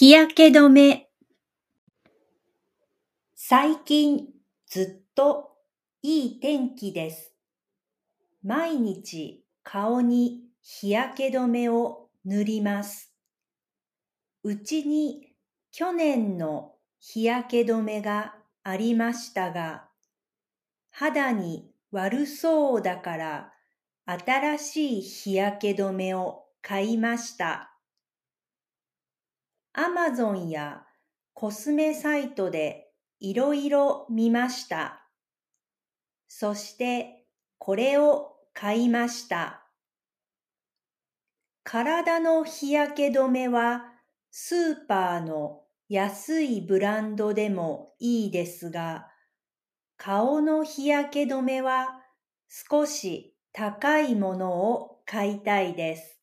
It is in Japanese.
日焼け止め最近ずっといい天気です。毎日顔に日焼け止めを塗ります。うちに去年の日焼け止めがありましたが、肌に悪そうだから新しい日焼け止めを買いました。アマゾンやコスメサイトでいろいろ見ました。そしてこれを買いました。体の日焼け止めはスーパーの安いブランドでもいいですが、顔の日焼け止めは少し高いものを買いたいです。